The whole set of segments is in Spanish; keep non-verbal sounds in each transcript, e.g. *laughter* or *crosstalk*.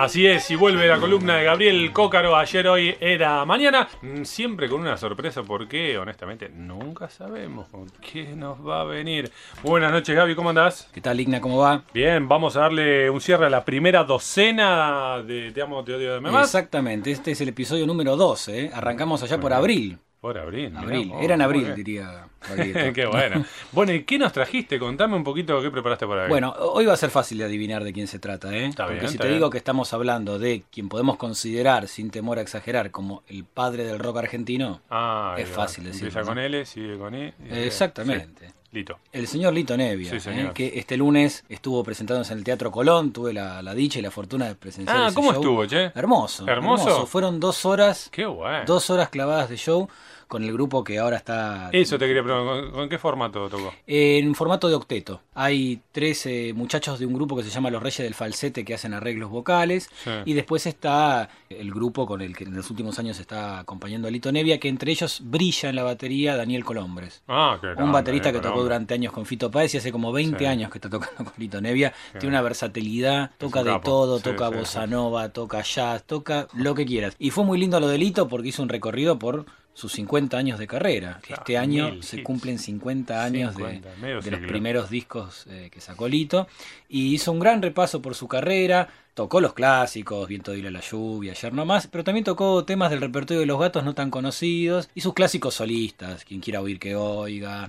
Así es, y vuelve la columna de Gabriel Cócaro. Ayer, hoy era mañana. Mm, Siempre con una sorpresa, porque honestamente nunca sabemos con qué nos va a venir. Buenas noches, Gaby, ¿cómo andás? ¿Qué tal, Igna? ¿Cómo va? Bien, vamos a darle un cierre a la primera docena de Te amo, te odio, de más. Exactamente, este es el episodio número 12. ¿eh? Arrancamos allá por abril. Por abril. mirá Abril. vos, Era en abril, diría. *laughs* Qué bueno. Bueno, ¿y qué nos trajiste? Contame un poquito qué preparaste para hoy. Bueno, hoy va a ser fácil de adivinar de quién se trata, ¿eh? Está Porque bien, si está te bien. digo que estamos hablando de quien podemos considerar, sin temor a exagerar, como el padre del rock argentino, Ah, es va. fácil decirlo, Empieza ¿no? con L, sigue con y- Exactamente. Sí, Lito. el señor Lito Nevia, Sí, ¿eh? que este lunes estuvo presentándose en el Teatro Colón, tuve la, la dicha y la fortuna de presenciar Ah, ese ¿cómo show. estuvo, che? Hermoso, ¿Hermoso? Fueron dos horas, Qué bueno. dos horas clavadas de show con el grupo que ahora está Eso te quería preguntar, ¿con, qué formato tocó? En formato de octeto. Hay tres eh, muchachos de un grupo que se llama Los Reyes del Falsete que hacen arreglos vocales. Sí. Y después está el grupo con el que en los últimos años está acompañando a Lito Nevia, que entre ellos brilla en la batería Daniel Colombres. Ah, qué Un grande, baterista eh, que tocó durante años con Fito Páez y hace como 20 Sí. años que está tocando con Lito Nevia. Tiene una versatilidad, toca un de todo, Sí, toca bossa nova, toca jazz, toca lo que quieras. Y fue muy lindo lo de Lito porque hizo un recorrido por sus 50 años de carrera. Claro, este año se hits. cumplen 50 años 50, de, los primeros discos eh, que sacó Lito. Y hizo un gran repaso por su carrera. Tocó los clásicos, Viento de la lluvia, ayer nomás, pero también tocó temas del repertorio de los gatos no tan conocidos y sus clásicos solistas, quien quiera oír que oiga,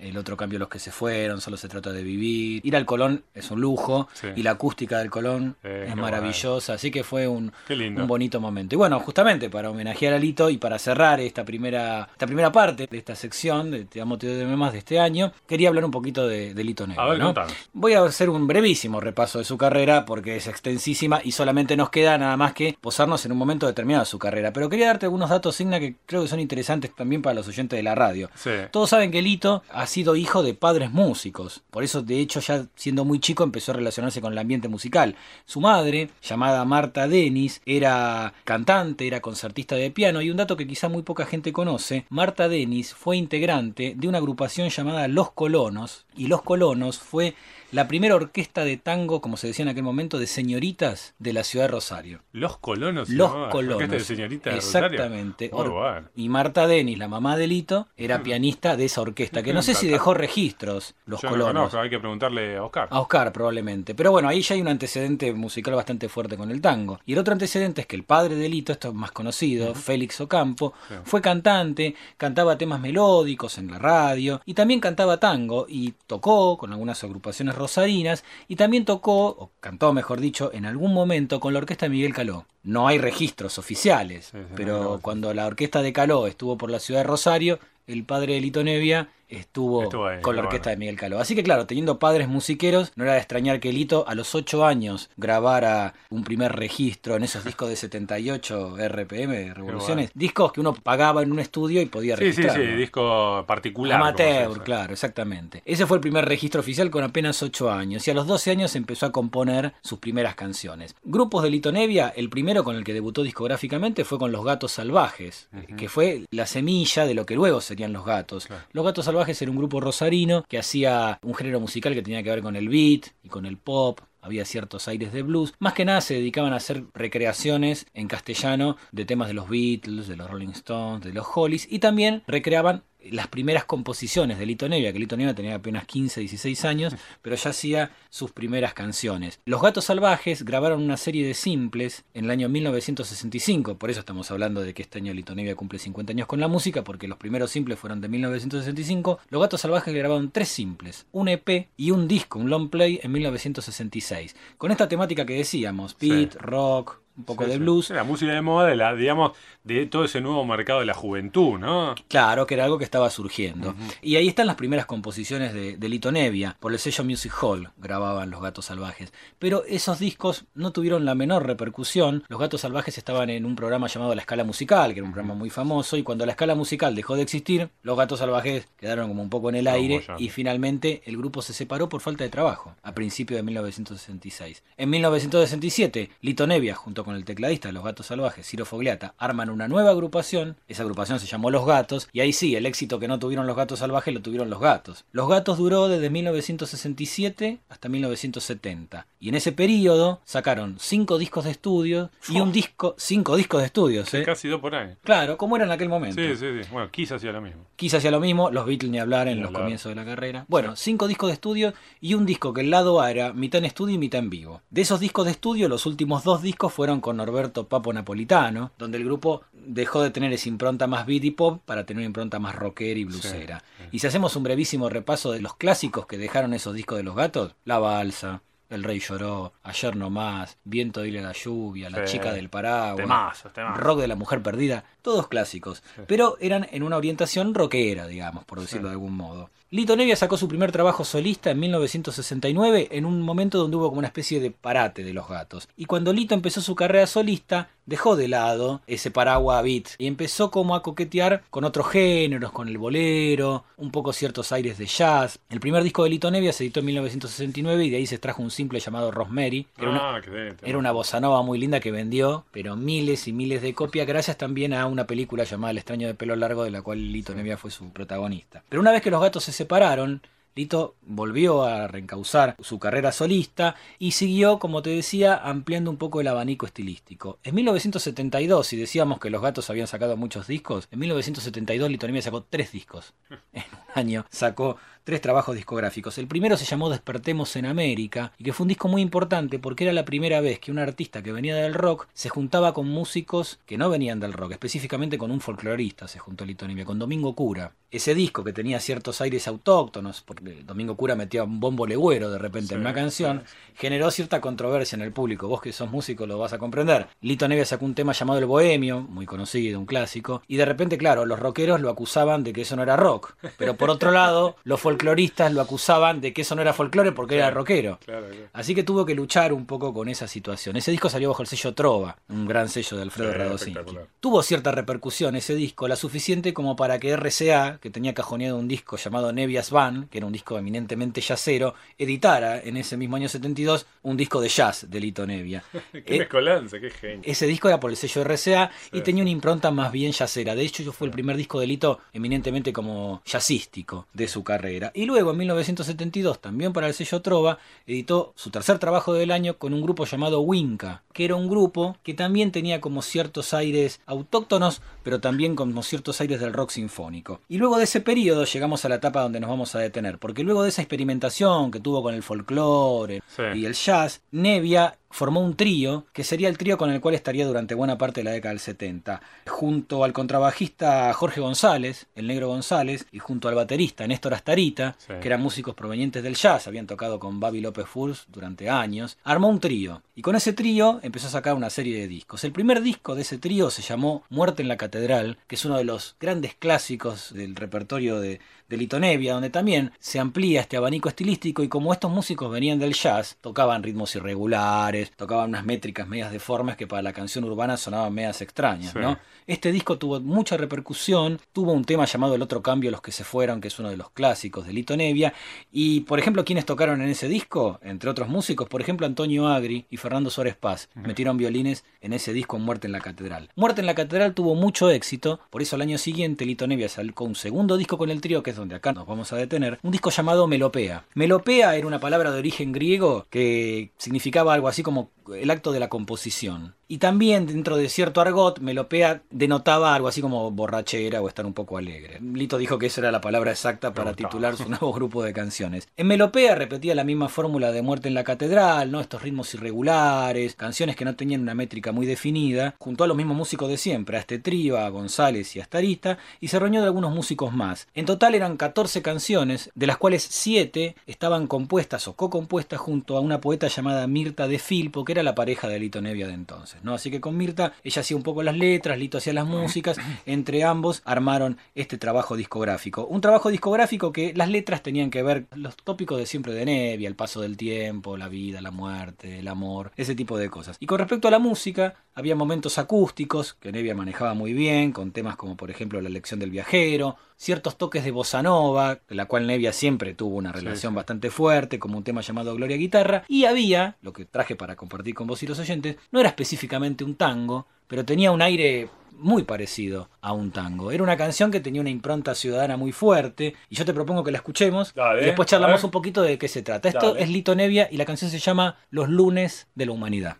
el otro cambio los que se fueron, solo se trata de vivir. Ir al Colón es un lujo Sí. y la acústica del Colón Eh, es maravillosa, así que fue un, un bonito momento. Y bueno, justamente para homenajear a Lito y para cerrar esta primera, esta primera parte de esta sección de Te amo, te odio más de este año, quería hablar un poquito de, de Lito Nevia. A ver, ¿no? contanos. Voy a hacer un brevísimo repaso de su carrera porque es y solamente nos queda nada más que posarnos en un momento determinado de su carrera. Pero quería darte algunos datos, Signa, que creo que son interesantes también para los oyentes de la radio. Sí. Todos saben que Lito ha sido hijo de padres músicos, por eso de hecho ya siendo muy chico empezó a relacionarse con el ambiente musical. Su madre, llamada Marta Denis, era cantante, era concertista de piano y un dato que quizá muy poca gente conoce, Marta Denis fue integrante de una agrupación llamada Los Colonos y Los Colonos fue la primera orquesta de tango, como se decía en aquel momento, de señoritas de la ciudad de Rosario. Los colonos. Los llamaba, colonos. orquesta de señorita de. Exactamente. Bueno. Y Marta Denis, la mamá de Lito, era pianista de esa orquesta, que no sé si dejó registros, los Yo no colonos. conozco, hay que preguntarle a Oscar. A Oscar probablemente. Pero bueno, ahí ya hay un antecedente musical bastante fuerte con el tango. Y el otro antecedente es que el padre de Lito, esto es más conocido, Félix Ocampo, Sí. fue cantante, cantaba temas melódicos en la radio y también cantaba tango y tocó con algunas agrupaciones rosarinas y también tocó, o cantó mejor dicho, en algún momento con la orquesta de Miguel Caló. No hay registros oficiales, Sí, sí, pero no, cuando la orquesta de Caló estuvo por la ciudad de Rosario, el padre de Lito Nevia estuvo, Estuvo ahí, con la bueno. orquesta de Miguel Caló. Así que claro, teniendo padres musiqueros, no era de extrañar que Lito a los 8 años grabara un primer registro en esos discos de 78 RPM, revoluciones. Discos que uno pagaba en un estudio y podía Sí, sí, registrar. sí, disco particular. Amateur, claro, exactamente. Ese fue el primer registro oficial con apenas 8 años y a los 12 años empezó a componer sus primeras canciones. Grupos de Lito Nevia, el primero con el que debutó discográficamente fue con Los Gatos Salvajes, que fue la semilla de lo que luego serían Los Gatos. Claro. Los Gatos Salvajes era un grupo rosarino que hacía un género musical que tenía que ver con el beat y con el pop. Había ciertos aires de blues. Más que nada se dedicaban a hacer recreaciones en castellano de temas de los Beatles, de los Rolling Stones, de los Hollies. Y también recreaban las primeras composiciones de Lito Nevia, que Lito Nevia tenía apenas 15, 16 años, pero ya hacía sus primeras canciones. Los Gatos Salvajes grabaron una serie de simples en el año 1965, por eso estamos hablando de que este año Lito Nevia cumple 50 años con la música, porque los primeros simples fueron de 1965. Los Gatos Salvajes grabaron tres simples, un EP y un disco, un long play en 1966, con esta temática que decíamos, beat, Sí. rock, un poco Sí, de sí. blues. La música de moda, de la, digamos, de todo ese nuevo mercado de la juventud, ¿no? Claro, que era algo que estaba surgiendo. Y ahí están las primeras composiciones de, de Lito Nevia. Por el sello Music Hall grababan Los Gatos Salvajes. Pero esos discos no tuvieron la menor repercusión. Los Gatos Salvajes estaban en un programa llamado La Escala Musical, que era un programa muy famoso. Y cuando la Escala Musical dejó de existir, Los Gatos Salvajes quedaron como un poco en el aire. ya. Y finalmente el grupo se separó por falta de trabajo, a principios de 1966. En 1967, Lito Nevia, junto con el tecladista de Los Gatos Salvajes, Ciro Fogliata, arman una nueva agrupación. Esa agrupación se llamó Los Gatos. Y ahí sí, el éxito que no tuvieron Los Gatos Salvajes lo tuvieron Los Gatos. Los Gatos duró desde 1967 hasta 1970. Y en ese periodo sacaron cinco discos de estudio y un disco, cinco discos de estudios, ¿eh? Casi dos por año. Claro, como era en aquel momento. Sí, sí, sí. Bueno, Kiss hacía lo mismo. Kiss hacía lo mismo, los Beatles ni hablar en Ni los hablar. comienzos de la carrera. Bueno, cinco discos de estudio y un disco que el lado A era mitad en estudio y mitad en vivo. De esos discos de estudio, los últimos dos discos fueron con Norberto Papo Napolitano, donde el grupo dejó de tener esa impronta más beat y pop para tener una impronta más rockera y bluesera. Y si hacemos un brevísimo repaso de los clásicos que dejaron esos discos de los gatos, La Balsa. El Rey Lloró, Ayer No Más, Viento Dile la Lluvia, La Sí. Chica del Paraguas, Temazos, temazos. Rock de la Mujer Perdida, todos clásicos, pero eran en una orientación rockera, digamos, por decirlo de algún modo. Lito Nevia sacó su primer trabajo solista en 1969, en un momento donde hubo como una especie de parate de los gatos. Y cuando Lito empezó su carrera solista, dejó de lado ese paraguas beat y empezó como a coquetear con otros géneros, con el bolero, un poco ciertos aires de jazz. El primer disco de Lito Nevia se editó en 1969 y de ahí se extrajo un simple llamado Rosemary, era una, Ah, qué era una bossa nova muy linda que vendió, pero miles y miles de copias, gracias también a una película llamada El extraño de pelo largo, de la cual Lito Nevia fue su protagonista. Pero una vez que los gatos se separaron, Lito volvió a reencauzar su carrera solista y siguió, como te decía, ampliando un poco el abanico estilístico. En 1972, si decíamos que los gatos habían sacado muchos discos, en 1972 Lito Nevia sacó tres discos. *laughs* En un año sacó tres trabajos discográficos. El primero se llamó Despertemos en América y que fue un disco muy importante porque era la primera vez que un artista que venía del rock se juntaba con músicos que no venían del rock, específicamente con un folclorista se juntó Lito Nevia, con Domingo Cura. Ese disco que tenía ciertos aires autóctonos, porque Domingo Cura metía un bombo legüero de repente en una canción, generó cierta controversia en el público. Vos que sos músico lo vas a comprender. Lito Nevia sacó un tema llamado El Bohemio, muy conocido, un clásico, y de repente, claro, los rockeros lo acusaban de que eso no era rock. Pero por otro lado, los folcloristas lo acusaban de que eso no era folclore porque era rockero. Claro, claro. Así que tuvo que luchar un poco con esa situación. Ese disco salió bajo el sello Trova, un gran sello de Alfredo Radosinski. Tuvo cierta repercusión ese disco, la suficiente como para que RCA, que tenía cajoneado un disco llamado Nevias Van, que era un disco eminentemente jazzero, editara en ese mismo año 72 un disco de jazz de Lito Nevia. *laughs* Qué Eh, mezcolanza, qué genio. ese disco era por el sello RCA y tenía una impronta más bien jazzera. De hecho, yo fue el primer disco de Lito eminentemente como jazzístico de su carrera. Y luego, en 1972, también para el sello Trova, editó su tercer trabajo del año con un grupo llamado Winca, que era un grupo que también tenía como ciertos aires autóctonos, pero también como ciertos aires del rock sinfónico. Y luego de ese periodo llegamos a la etapa donde nos vamos a detener, porque luego de esa experimentación que tuvo con el folclore Sí. y el jazz, Nevia formó un trío que sería el trío con el cual estaría durante buena parte de la década del 70, junto al contrabajista Jorge González, el negro González, y junto al baterista Néstor Astarita, Sí. que eran músicos provenientes del jazz, habían tocado con Babi López Furs durante años, armó un trío. Y con ese trío empezó a sacar una serie de discos. El primer disco de ese trío se llamó Muerte en la Catedral, que es uno de los grandes clásicos del repertorio de, de Lito Nevia, donde también se amplía este abanico estilístico y como estos músicos venían del jazz, tocaban ritmos irregulares, tocaban unas métricas medias deformes que para la canción urbana sonaban medias extrañas, Sí. ¿no? Este disco tuvo mucha repercusión, tuvo un tema llamado El otro cambio, Los que se fueron, que es uno de los clásicos de Lito Nevia, y por ejemplo, quienes tocaron en ese disco, entre otros músicos, por ejemplo, Antonio Agri y Fernando Suárez Paz, metieron violines en ese disco Muerte en la Catedral. Muerte en la Catedral tuvo mucho éxito, por eso al año siguiente Lito Nevia sacó un segundo disco con el trío, que es donde acá nos vamos a detener, un disco llamado Melopea. Melopea era una palabra de origen griego que significaba algo así como el acto de la composición. Y también dentro de cierto argot, melopea denotaba algo así como borrachera o estar un poco alegre. Lito dijo que esa era la palabra exacta para titular su *laughs* nuevo grupo de canciones. En melopea repetía la misma fórmula de Muerte en la Catedral, ¿no? Estos ritmos irregulares, canciones que no tenían una métrica muy definida, junto a los mismos músicos de siempre, a este trío, a González y a Starita, y se reunió de algunos músicos más. En total eran 14 canciones, de las cuales 7 estaban compuestas o co-compuestas junto a una poeta llamada Mirta de Filpo, que era la pareja de Lito Nevia de entonces. ¿No? Así que con Mirta, ella hacía un poco las letras, Lito hacía las músicas, entre ambos armaron este trabajo discográfico. Un trabajo discográfico que las letras tenían que ver los tópicos de siempre de Nevia, el paso del tiempo, la vida, la muerte, el amor, ese tipo de cosas. Y con respecto a la música, había momentos acústicos que Nevia manejaba muy bien, con temas como por ejemplo La elección del viajero, ciertos toques de bossa nova, de la cual Nevia siempre tuvo una relación bastante fuerte, como un tema llamado Gloria Guitarra, y había, lo que traje para compartir con vos y los oyentes, no era específicamente un tango, pero tenía un aire muy parecido a un tango. Era una canción que tenía una impronta ciudadana muy fuerte y yo te propongo que la escuchemos Dale, y después charlamos un poquito de qué se trata. Esto Dale. es Lito Nevia y la canción se llama Los lunes de la humanidad.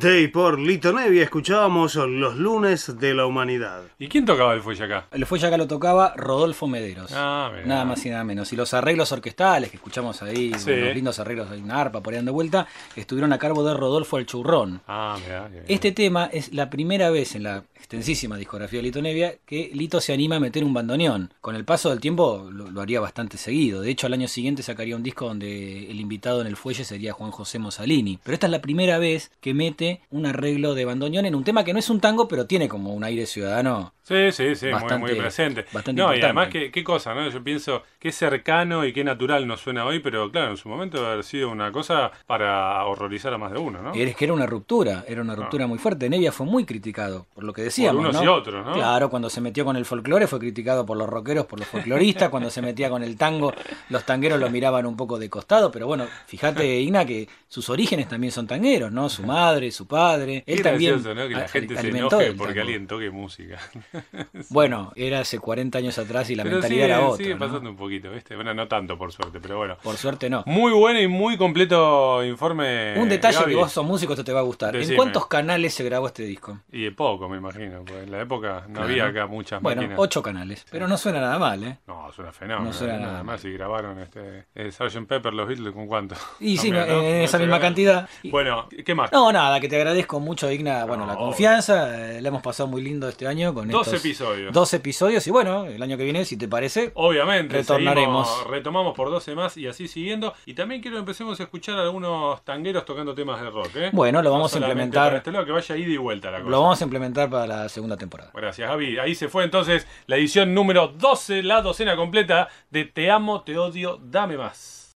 De y por Lito Nevia escuchábamos Los lunes de la humanidad. ¿Y quién tocaba el fuelle acá? El fuelle acá lo tocaba Rodolfo Mederos. Ah, mirá. Nada más y nada menos. Y los arreglos orquestales que escuchamos ahí, Sí. los lindos arreglos de una arpa por ahí dando vuelta, estuvieron a cargo de Rodolfo el Churrón. Ah, mirá. bien. Este tema es la primera vez en la extensísima discografía de Lito Nevia que Lito se anima a meter un bandoneón. Con el paso del tiempo lo, lo haría bastante seguido. De hecho, al año siguiente sacaría un disco donde el invitado en el fuelle sería Juan José Mosalini. Pero esta es la primera vez que mete un arreglo de bandoneón en un tema que no es un tango, pero tiene como un aire ciudadano Sí, sí, sí, muy, Bastante- muy presente. bastante no, y además, qué, qué cosa, ¿no? Yo pienso qué cercano y qué natural nos suena hoy, pero claro, en su momento debe haber sido una cosa para horrorizar a más de uno, ¿no? Es que era una ruptura, era una ruptura muy fuerte. Nevia fue muy criticado por lo que decíamos. unos ¿no? y otros, ¿no? Claro, cuando se metió con el folclore fue criticado por los rockeros, por los folcloristas. cuando se metía con el tango, los tangueros lo miraban un poco de costado. Pero bueno, fíjate, *laughs* Igna, que sus orígenes también son tangueros, ¿no? Su madre, su padre. Él también gracioso, ¿no? Que la gente se enoje porque alguien toque música. *laughs* Bueno, era hace 40 años atrás y la pero mentalidad sigue, era otra. sigue ¿no? pasando un poquito, ¿viste? Bueno, no tanto por suerte, pero bueno. Por suerte no. Muy bueno y muy completo informe. Un detalle Gaby. que vos sos músico, esto te va a gustar. Decime. ¿En cuántos canales se grabó este disco? Y de poco, me imagino, porque en la época no Claro. había acá muchas Bueno, máquinas. ocho canales. Pero no suena nada mal, ¿eh? No, suena fenómeno. No suena nada, nada más. Y grabaron este eh, Sgt. Pepper, los Beatles, ¿con cuánto? Y *laughs* sí, no, en esa misma cantidad. Y- Bueno, ¿qué más? No, nada, que te agradezco mucho, Digna, bueno, la confianza. eh, la hemos pasado muy lindo este año con Dos estos episodios. Dos episodios. Y bueno, el año que viene, si te parece, Obviamente, Retornaremos. seguimos- retomamos por 12 más y así siguiendo. Y también quiero que empecemos a escuchar a algunos tangueros tocando temas de rock. ¿eh? Bueno, lo No vamos a implementar. este lado, que vaya ida y vuelta la cosa. lo vamos a implementar para la segunda temporada. Gracias, Javi. Ahí se fue entonces la edición número 12, la docena completa de Te amo, te odio, dame más.